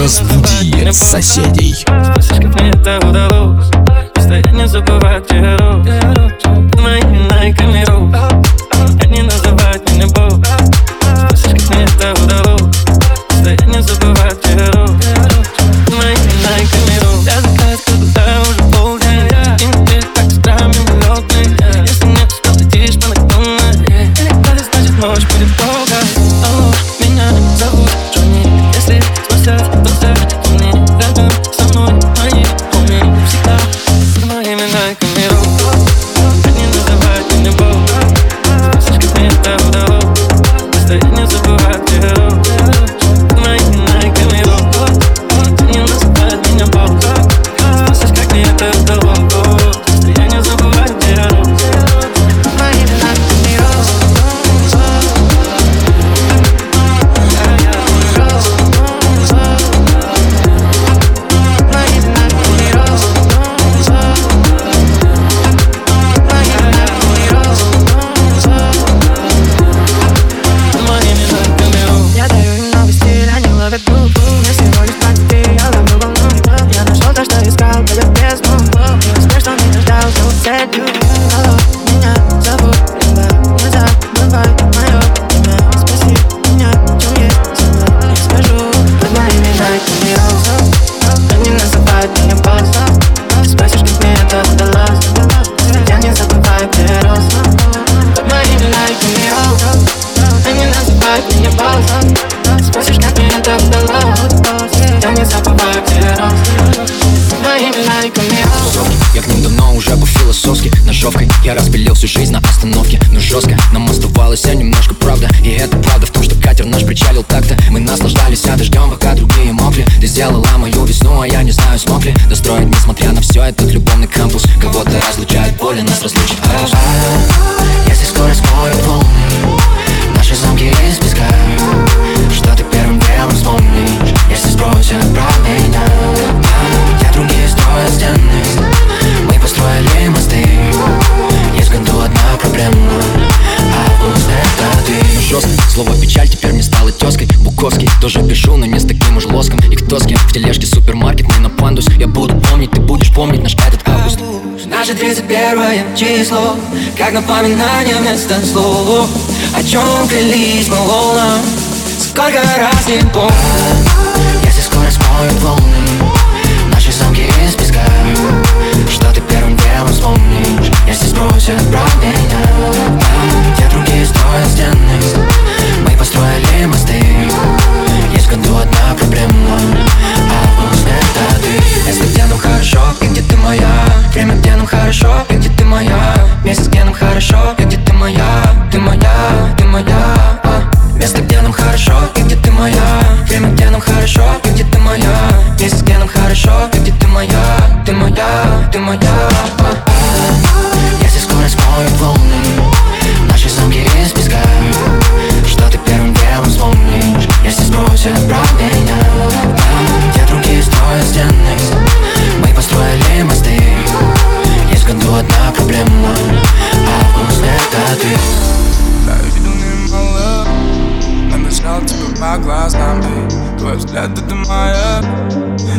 Разбуди соседей. Слишком мне это удалось. Постоянно забывать, где я рос. Моими найками рос. Они называют меня Бог. Наше тридцать первое число Как напоминание вместо слов. О чем клялись мы волнам Сколько раз не помню. Если скоро смоют волны. Наши замки из песка. Что ты первым делом вспомнишь? Если спросят про меня. Где другие строят стены. Набежал тебе по глазам И твой взгляд это моя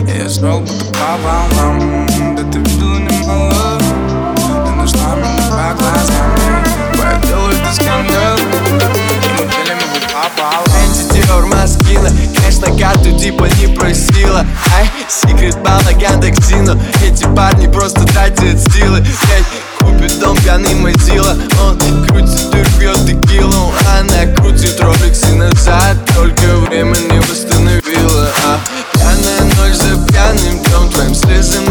И я шел будто по волнам Да ты видела немало Ты нашла меня по глазам Твое дело это скандал И мы делями попало. Эти Диор Маскина Конечно карту типа не просила. Ай, секрет бала Гандексину Эти парни просто тратят силы. Эй, Битом пьяный мотила, Он крутит и рвет текилу Она крутит роликс и назад Только время не восстановила а Пьяная ночь за пьяным днем Твоим слезам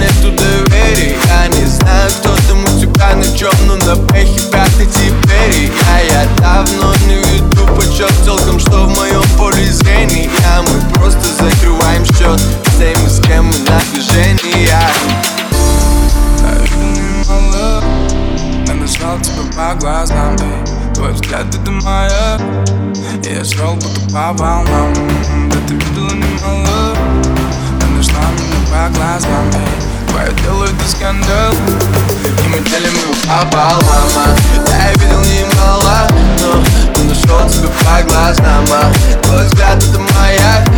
по волнам Да ты видела немало Ты нашла меня по глазам эй. Твое дело это скандал И мы делим его пополам а. Я видел немало Но ты нашел тебя по глазам. Твой взгляд это маяк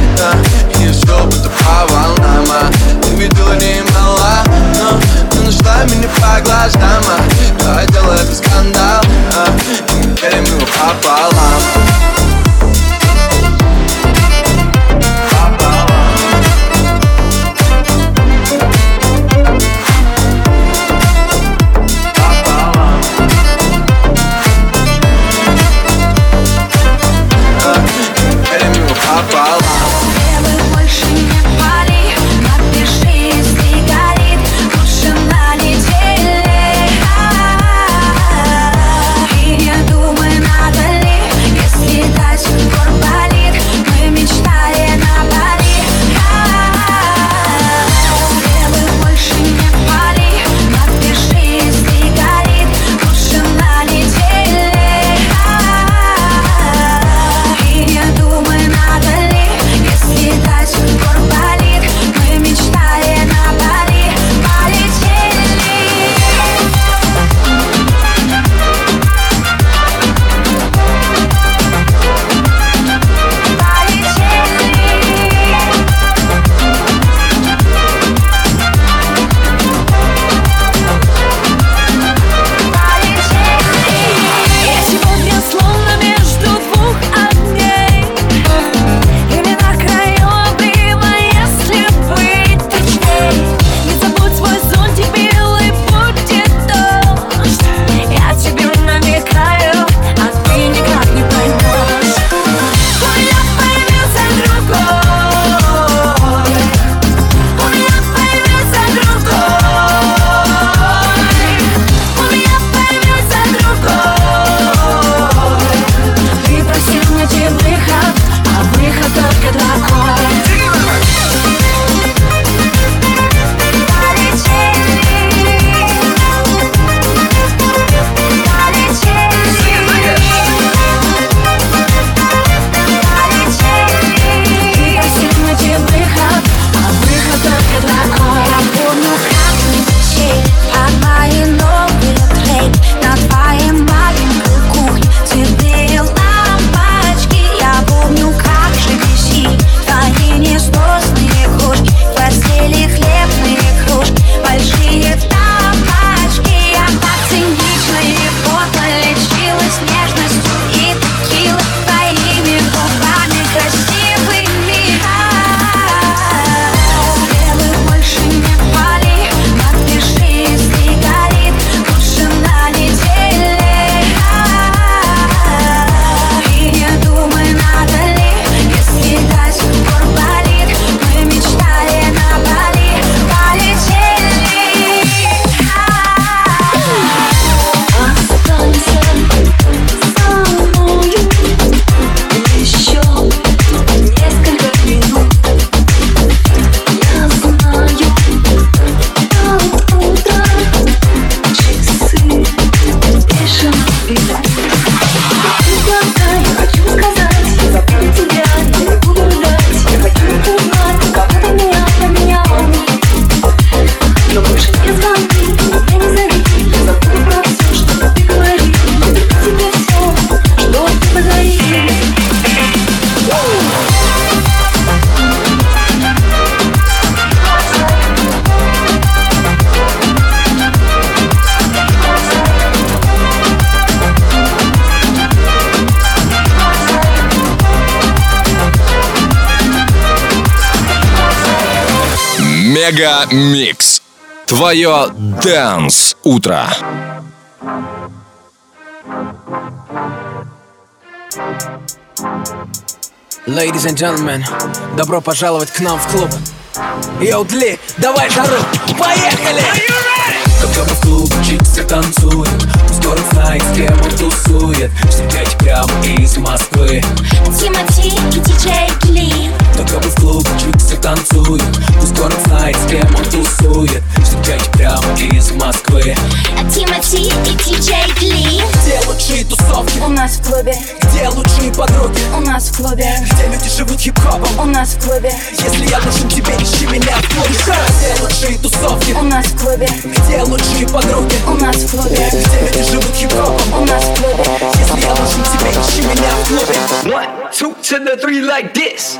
MegaMix. Твое Dance Утро. Ladies and gentlemen, добро пожаловать к нам в клуб. Yo, Dlee, давай жару, поехали! Пока мы в клубе чиксы танцуют Пусть город знает, с кем он тусует. Встречайте прямо из Москвы. Тимати и DJ Dlee. Пока мы в клубе чиксы танцуют Пусть город знает, с кем он тусует. Встречайте прямо из Москвы. Тимати и диджей Ли. Где лучшие тусовки? У нас в клубе, Где лучшие подруги? у нас в клубе, Где люди живут хип-хопом? у нас в клубе, Если я нужен тебе, ищи меня в клубе. Где лучшие тусовки? у нас в клубе, Где лучшие подруги? у нас в клубе, Где люди живут хип-хопом? у нас в клубе. Если я нужен тебе, ищи меня в клубе One, two, to the three like this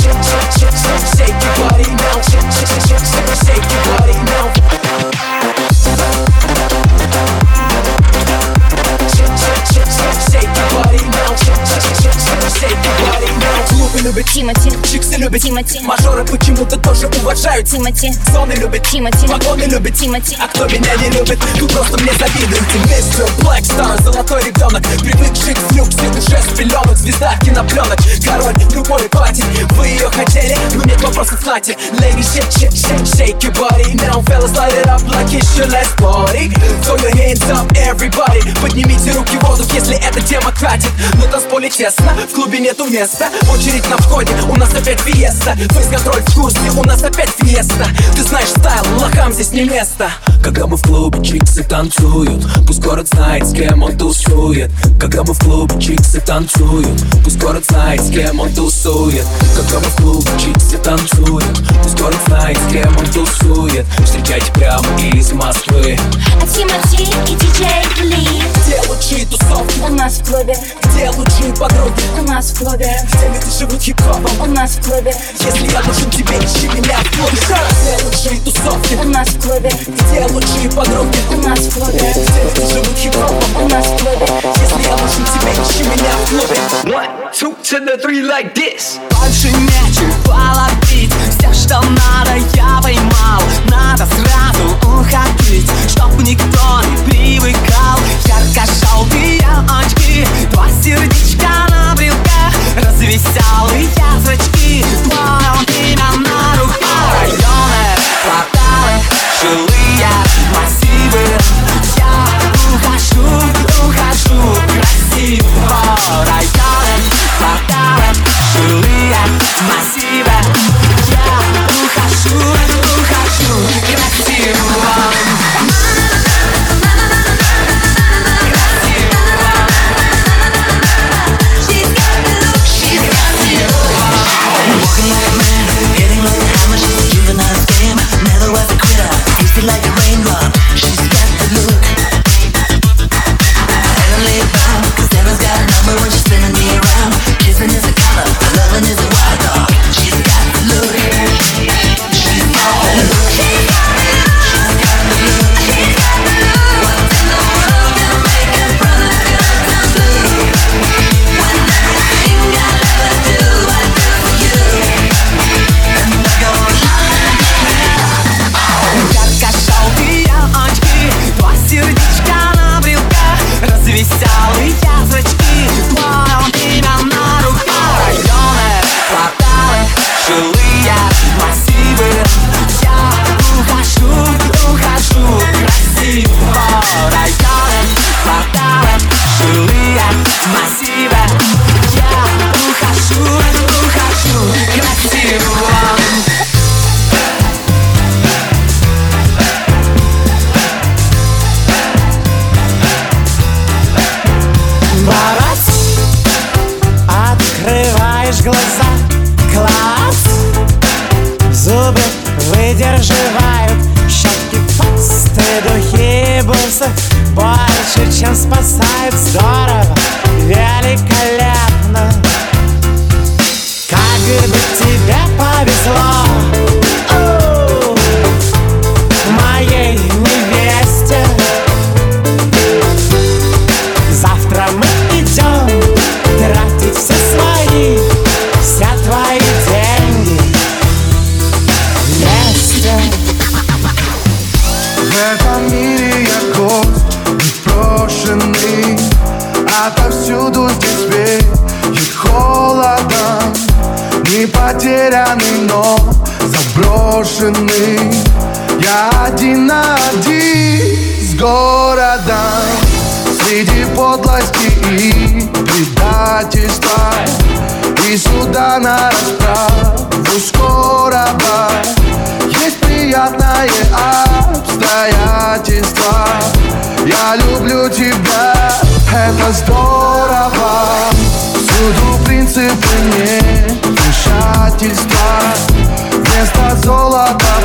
Shake, shake, shake, shake, shake your body now Shake, shake, shake, shake, shake your body now любят Тимати, Чиксы любят Тимати, Мажоры почему-то тоже уважают. Тимати, Зоны любят Тимати, Вагоны любят Тимати. А кто меня не любит, тут просто мне завидуете Мистер Black Star, золотой ребенок Привык жить Звезда кинопленок, король любой пати. Вы ее хотели, но нет вопросов знати Lady shake, shake, shake, shake your body. Now fellas light it up like it's your last party. Throw your hands up, everybody. Поднимите руки в воздух, если эта тема катит На танцполе тесно, в клубе нету места. Очередь на входе, у нас опять фиеста. Фейс-контроль в курсе, у нас опять фиеста. Ты знаешь стайл, лохам здесь не место. Когда мы в клубе, чиксы танцуют. Пусть город знает, с кем он тусует. Когда мы в клубе, чиксы танцуют Пусть город знает, с кем он тусует. Когда мы в клубе, чиксы танцуют Пусть город знает, с кем он тусует. Встречайте прямо из Москвы. Тимати и диджей Ли Где лучшие тусовки? У нас в клубе, Где лучшие подруги? у нас в клубе, Где люди живут хип-хопом? у нас в клубе, Если я нужен тебе, ищи меня в клубе Где лучшие тусовки? у нас в клубе, Где лучшие подруги? у нас в клубе, Где люди живут хип-хопом? у нас в клубе. Если я нужен тебе, ищи меня в клубе One, two, to the three like this Больше нечего ловить Все, что надо, я поймал Надо сразу уходить Чтоб никто не привыкал Ярко-желтые очки Два сердечка на брелках Развеселые зрачки Твое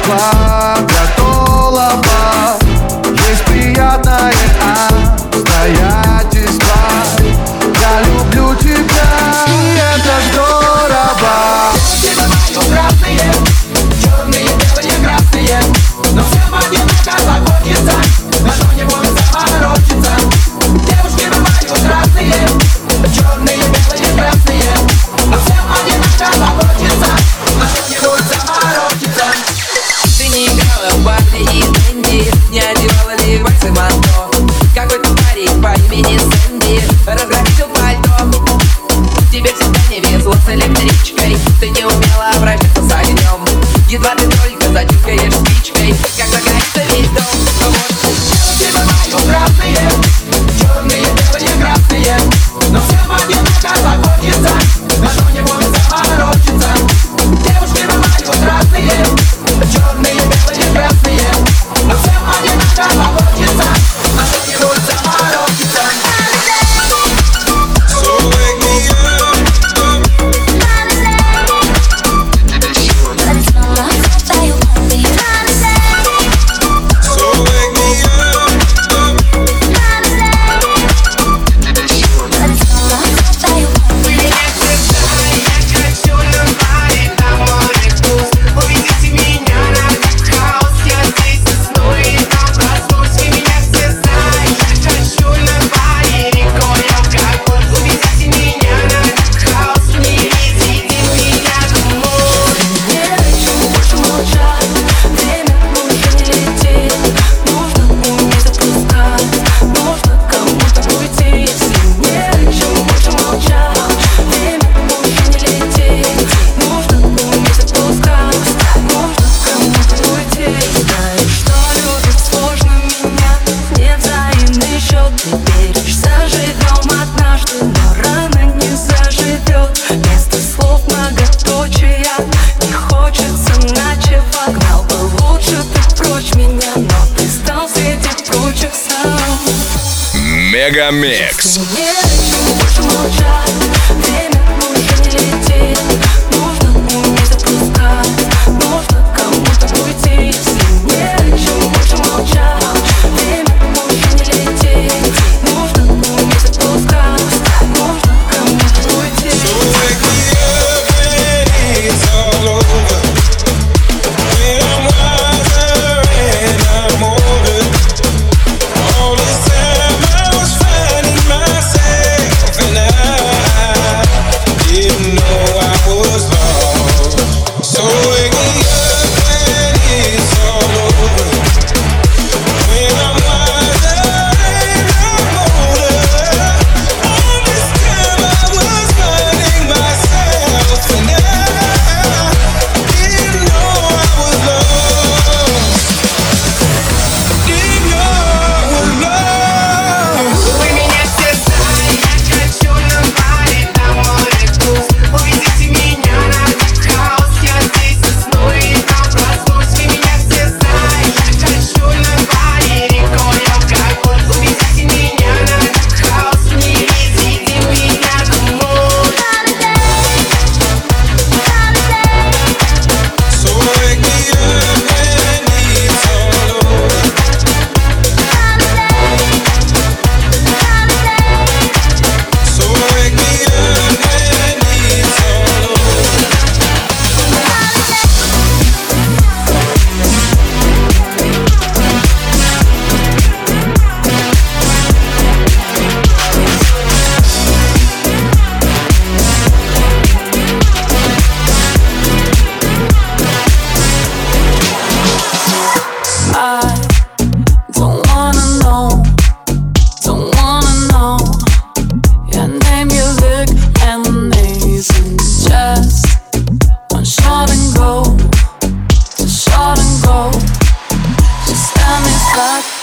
cloud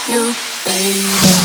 you, baby.